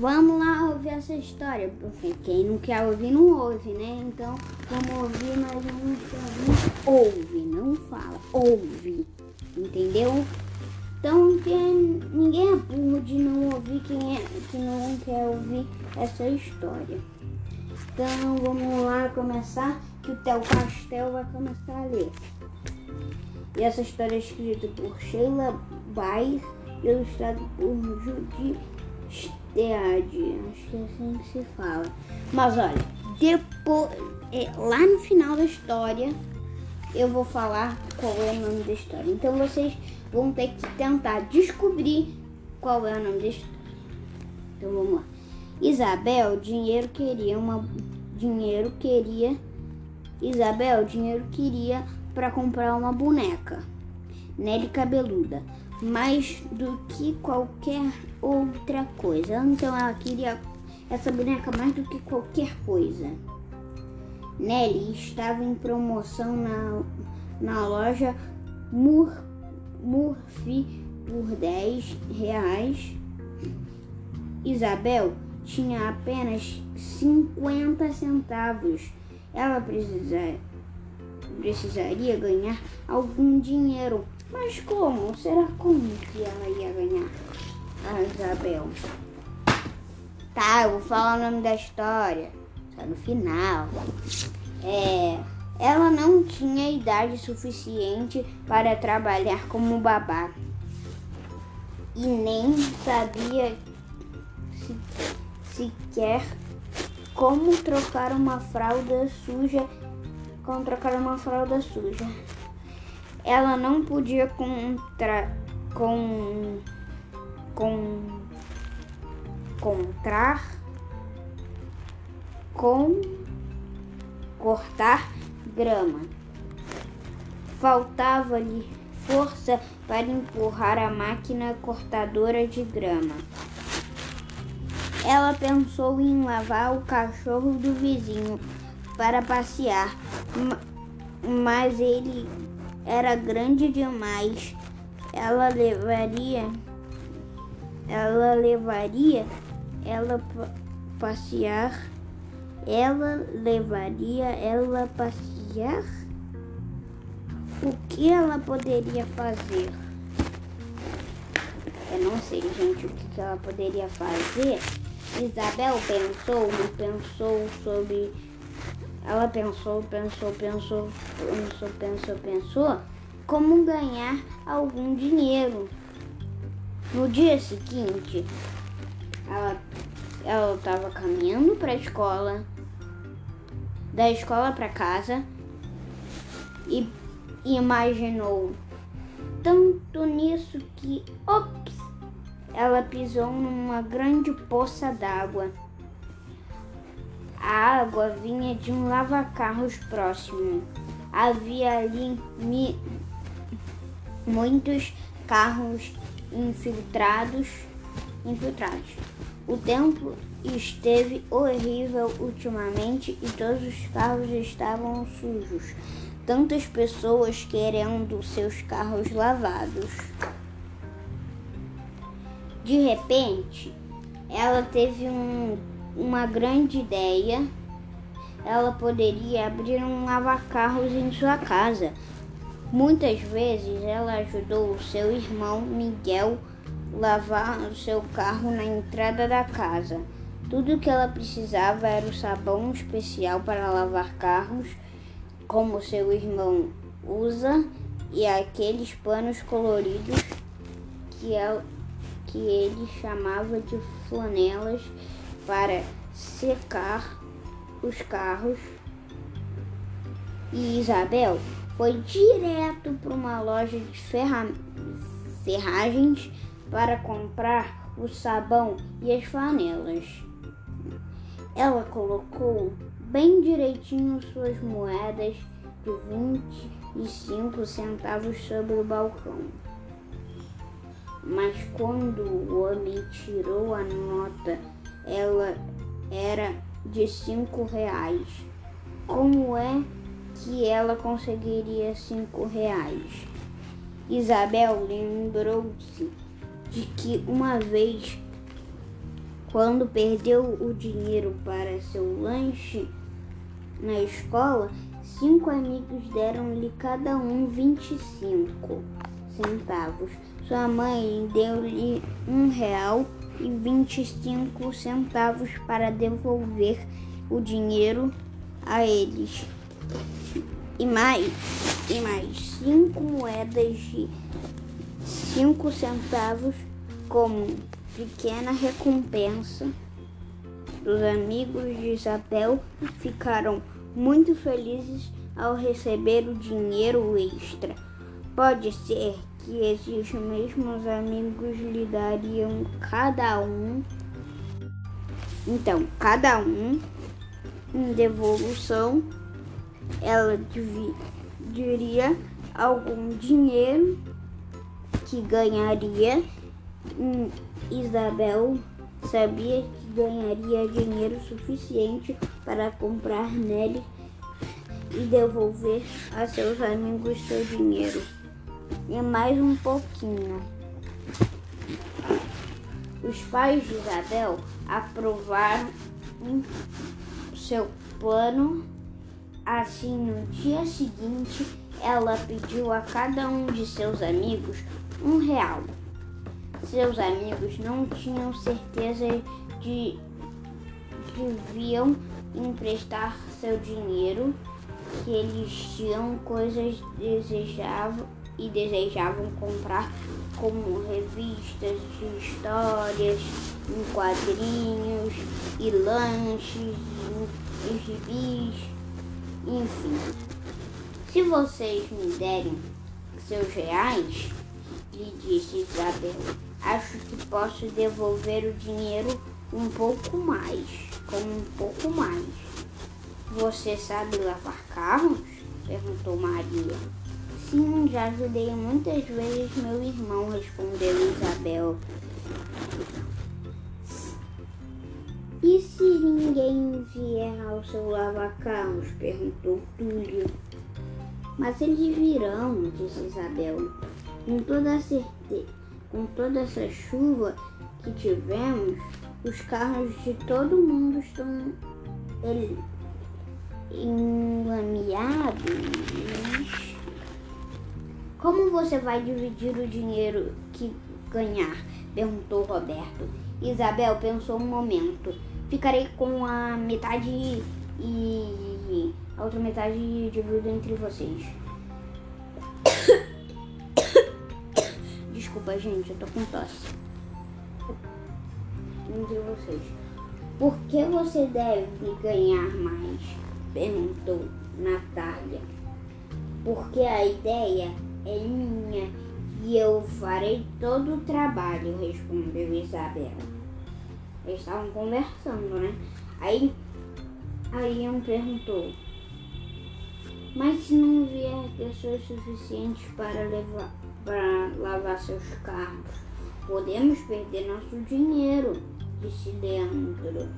Vamos lá ouvir essa história. Porque quem não quer ouvir, não ouve, né? Então, vamos ouvir, mas vamos ouvir. Ouve, não fala. Ouve. Entendeu? Então, ninguém é burro de não ouvir quem é, que não quer ouvir essa história. Então, vamos lá começar, que o Theo Castel vai começar a ler. E essa história é escrita por Sheila Bayer e ilustrada por Judy Stead. Acho que é assim que se fala. Mas olha, depois, é, lá no final da história, eu vou falar qual é o nome da história. Então vocês vão ter que tentar descobrir qual é o nome da história. Então vamos lá. Isabel, dinheiro queria uma dinheiro queria Isabel, dinheiro queria para comprar uma boneca, Nelly cabeluda, mais do que qualquer outra coisa. Então ela queria essa boneca mais do que qualquer coisa. Nelly estava em promoção na, na loja Mur, Murphy por 10 reais. Isabel tinha apenas 50 centavos. Ela precisaria precisaria ganhar algum dinheiro. Mas como? Será como que ela ia ganhar? A Isabel. Tá, eu vou falar o nome da história. Só no final. É, ela não tinha idade suficiente para trabalhar como babá. E nem sabia se, sequer como trocar uma fralda suja com trocar uma fralda suja. Ela não podia contra, com, com, contrar, com cortar grama. Faltava-lhe força para empurrar a máquina cortadora de grama. Ela pensou em lavar o cachorro do vizinho para passear, mas ele era grande demais. Ela levaria ela levaria ela passear? Ela levaria ela passear? O que ela poderia fazer? Eu não sei gente o que ela poderia fazer. Isabel pensou pensou sobre ela pensou, pensou, pensou, pensou, pensou, pensou como ganhar algum dinheiro. No dia seguinte, ela estava caminhando para a escola, da escola para casa e imaginou tanto nisso que, ops, ela pisou numa grande poça d'água. A água vinha de um lava-carros próximo. Havia ali mi... muitos carros infiltrados, infiltrados. O tempo esteve horrível ultimamente e todos os carros estavam sujos. Tantas pessoas querendo seus carros lavados. De repente, ela teve um uma grande ideia, ela poderia abrir um lava-carros em sua casa. Muitas vezes ela ajudou o seu irmão Miguel lavar o seu carro na entrada da casa. Tudo que ela precisava era o sabão especial para lavar carros, como seu irmão usa, e aqueles panos coloridos que, ela, que ele chamava de flanelas para secar os carros. E Isabel foi direto para uma loja de ferra... ferragens para comprar o sabão e as flanelas. Ela colocou bem direitinho suas moedas de 25 centavos sobre o balcão. Mas quando o homem tirou a nota ela era de cinco reais. Como é que ela conseguiria cinco reais? Isabel lembrou-se de que uma vez Quando perdeu o dinheiro para seu lanche na escola, cinco amigos deram-lhe cada um 25 centavos. Sua mãe deu-lhe um real e 25 centavos para devolver o dinheiro a eles. E mais, e mais cinco moedas de cinco centavos como pequena recompensa. Os amigos de Isabel ficaram muito felizes ao receber o dinheiro extra. Pode ser que esses mesmos amigos lhe dariam cada um. Então, cada um em devolução, ela diria algum dinheiro que ganharia. Hum, Isabel sabia que ganharia dinheiro suficiente para comprar nele e devolver a seus amigos seu dinheiro. E mais um pouquinho. Os pais de Isabel aprovaram seu plano. Assim, no dia seguinte, ela pediu a cada um de seus amigos um real. Seus amigos não tinham certeza de que deviam emprestar seu dinheiro, que eles tinham coisas desejavam e desejavam comprar, como revistas de histórias, em quadrinhos e lanches, e gibis, enfim. Se vocês me derem seus reais, lhe disse Isabel, acho que posso devolver o dinheiro um pouco mais, com um pouco mais. Você sabe lavar carros? perguntou Maria. Sim, já ajudei muitas vezes meu irmão, respondeu Isabel. E se ninguém vier ao seu lavacarros? perguntou Túlio. Mas eles virão, disse Isabel. Com toda certeza, com toda essa chuva que tivemos, os carros de todo mundo estão enlameados. Como você vai dividir o dinheiro que ganhar? perguntou Roberto. Isabel pensou um momento. Ficarei com a metade e a outra metade divido entre vocês. Desculpa, gente, eu tô com tosse. Entre vocês. Por que você deve ganhar mais? Perguntou Natália. Porque a ideia é minha e eu farei todo o trabalho, respondeu Isabel. Eles estavam conversando, né? Aí a Ian perguntou: Mas se não vier pessoas suficientes para levar para lavar seus carros, podemos perder nosso dinheiro, disse Leandro.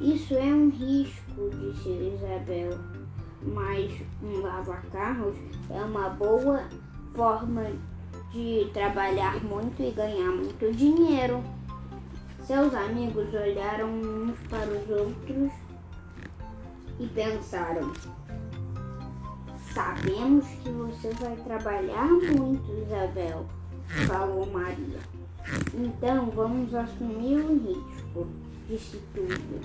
Isso é um risco, disse Isabel mas um lava-carros é uma boa forma de trabalhar muito e ganhar muito dinheiro. Seus amigos olharam uns para os outros e pensaram: Sabemos que você vai trabalhar muito, Isabel, falou Maria. Então vamos assumir o risco, disse tudo.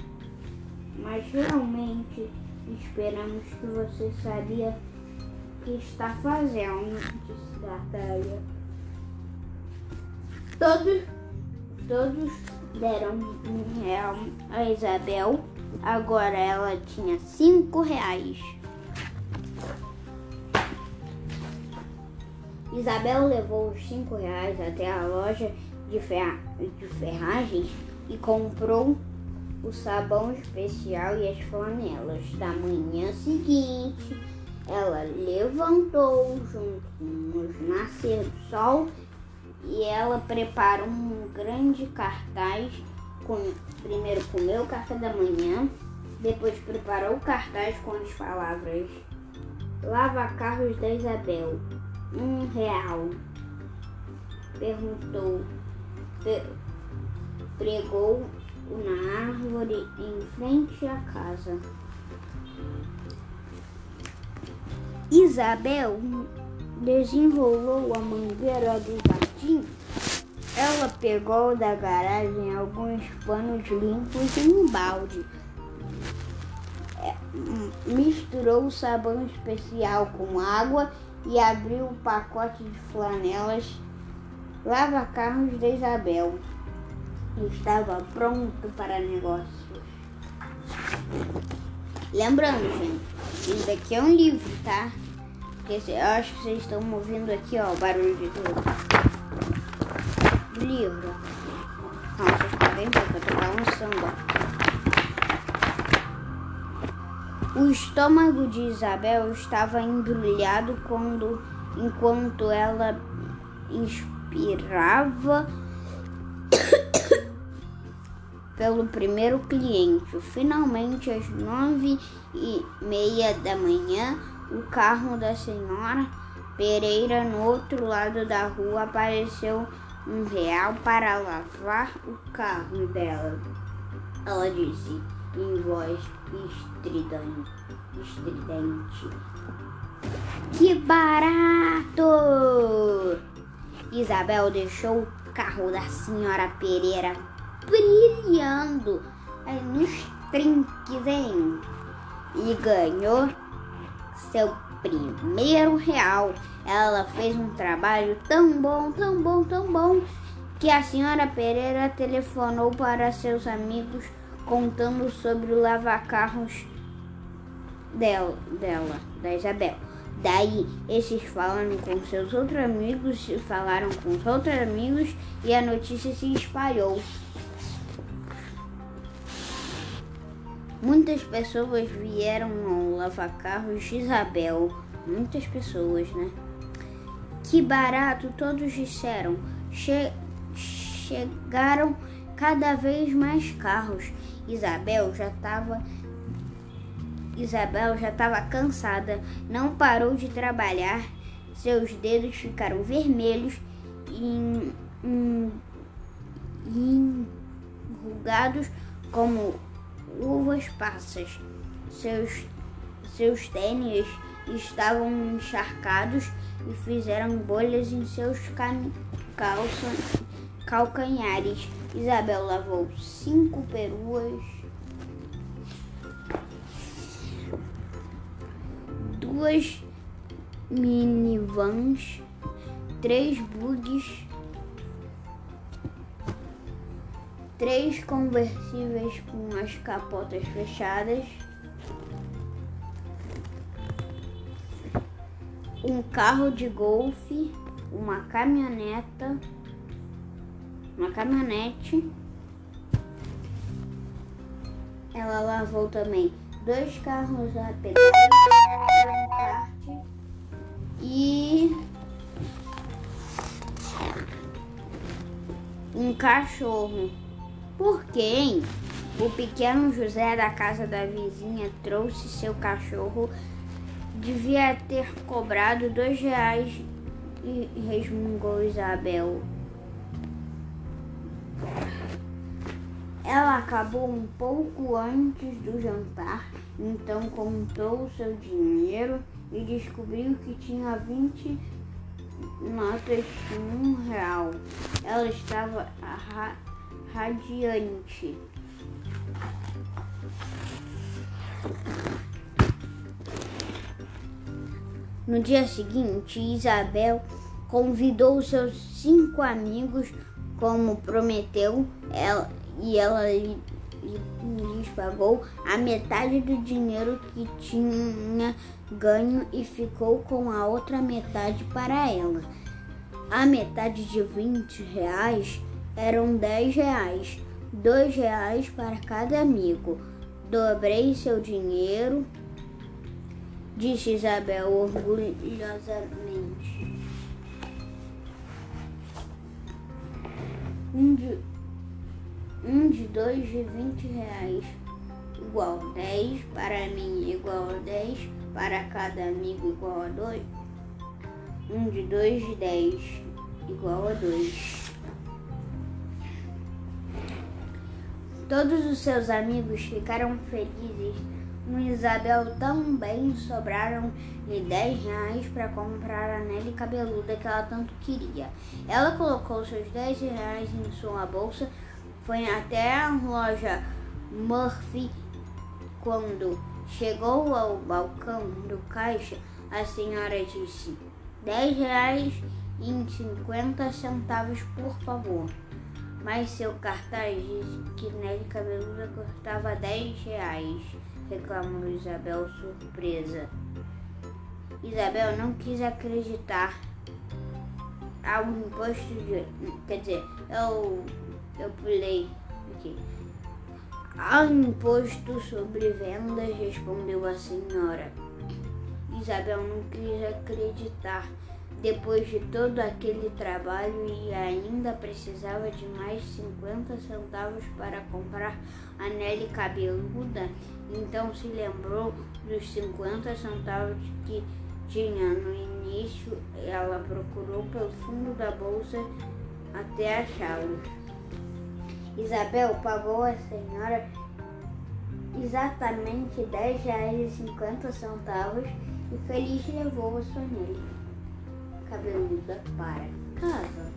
Mas realmente Esperamos que você sabia o que está fazendo, disse Tartaria. Todos, todos deram um real a Isabel. Agora ela tinha cinco reais. Isabel levou os cinco reais até a loja de, ferra de ferragens e comprou o sabão especial e as flanelas. Da manhã seguinte, ela levantou junto com os nascer do sol e ela preparou um grande cartaz com primeiro comeu o café da manhã, depois preparou o cartaz com as palavras Lava carros da Isabel, um real. Perguntou pregou na árvore em frente à casa. Isabel desenrolou a mangueira do jardim. Ela pegou da garagem alguns panos limpos em um balde. É, misturou sabão especial com água e abriu o pacote de flanelas lava-carros de Isabel. Estava pronto para negócios. Lembrando, gente, isso daqui é um livro, tá? Porque eu acho que vocês estão ouvindo aqui, ó, o barulho de tudo. Do livro. Não, vocês podem ver que eu tô balançando. O estômago de Isabel estava embrulhado quando, enquanto ela inspirava pelo primeiro cliente. Finalmente, às nove e meia da manhã, o carro da senhora Pereira no outro lado da rua apareceu um real para lavar o carro dela. Ela disse em voz estridente. estridente. Que barato! Isabel deixou o carro da senhora Pereira brilhando aí nos trinques, hein? E ganhou seu primeiro real. Ela fez um trabalho tão bom, tão bom, tão bom, que a senhora Pereira telefonou para seus amigos contando sobre o lava-carros dela, dela, da Isabel. Daí, esses falaram com seus outros amigos, falaram com os outros amigos e a notícia se espalhou. Muitas pessoas vieram ao lava-carros de Isabel. Muitas pessoas, né? Que barato, todos disseram. Che chegaram cada vez mais carros. Isabel já estava Isabel já estava cansada, não parou de trabalhar. Seus dedos ficaram vermelhos e enrugados como uvas passas. Seus, seus tênis estavam encharcados e fizeram bolhas em seus calcanhares. Isabel lavou cinco peruas, duas minivans, três bugs três conversíveis com as capotas fechadas, um carro de golfe, uma caminhoneta, uma caminhonete. Ela lavou também dois carros a pedal, um kart e um cachorro. Por quem? O pequeno José da casa da vizinha trouxe seu cachorro. Devia ter cobrado dois reais e resmungou Isabel. Ela acabou um pouco antes do jantar, então contou seu dinheiro e descobriu que tinha vinte notas de um real. Ela estava radiante. No dia seguinte, Isabel convidou seus cinco amigos, como prometeu, ela, e ela lhes pagou a metade do dinheiro que tinha ganho e ficou com a outra metade para ela. A metade de 20 reais eram dez reais, dois reais para cada amigo. Dobrei seu dinheiro, disse Isabel orgulhosamente. Um de, um de dois de vinte reais, igual dez, para mim igual a dez, para cada amigo igual a dois. Um de dois de dez, igual a dois. Todos os seus amigos ficaram felizes. Com Isabel também sobraram-lhe 10 reais para comprar a nele cabeluda que ela tanto queria. Ela colocou seus 10 reais em sua bolsa, foi até a loja Murphy. Quando chegou ao balcão do caixa, a senhora disse: 10 reais e 50 centavos, por favor mas seu cartaz disse que Nelly Cabeluda custava 10 reais, reclamou Isabel surpresa. Isabel não quis acreditar ao imposto de. Quer dizer, eu, eu pulei aqui. Ao imposto sobre vendas, respondeu a senhora. Isabel não quis acreditar depois de todo aquele trabalho e ainda precisava de mais 50 centavos para comprar a Nelly cabeluda, então se lembrou dos 50 centavos que tinha no início. Ela procurou pelo fundo da bolsa até achá-los. Isabel pagou a senhora exatamente R$ 10,50 e feliz levou a sua Nelly cabeluda para casa.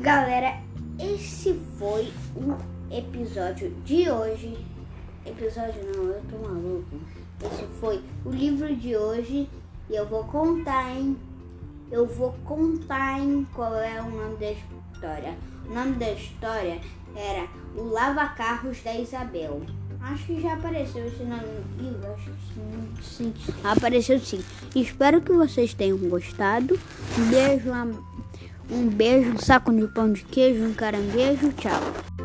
Galera, esse foi o episódio de hoje. Episódio não, eu tô maluco. Esse foi o livro de hoje e eu vou contar, hein? Eu vou contar, hein, qual é o nome da história. O nome da história era O Lava Carros da Isabel. Acho que já apareceu esse nome no livro. Acho que sim, sim. Apareceu sim. Espero que vocês tenham gostado. Um beijo, um beijo, saco de pão de queijo, um caranguejo. Tchau.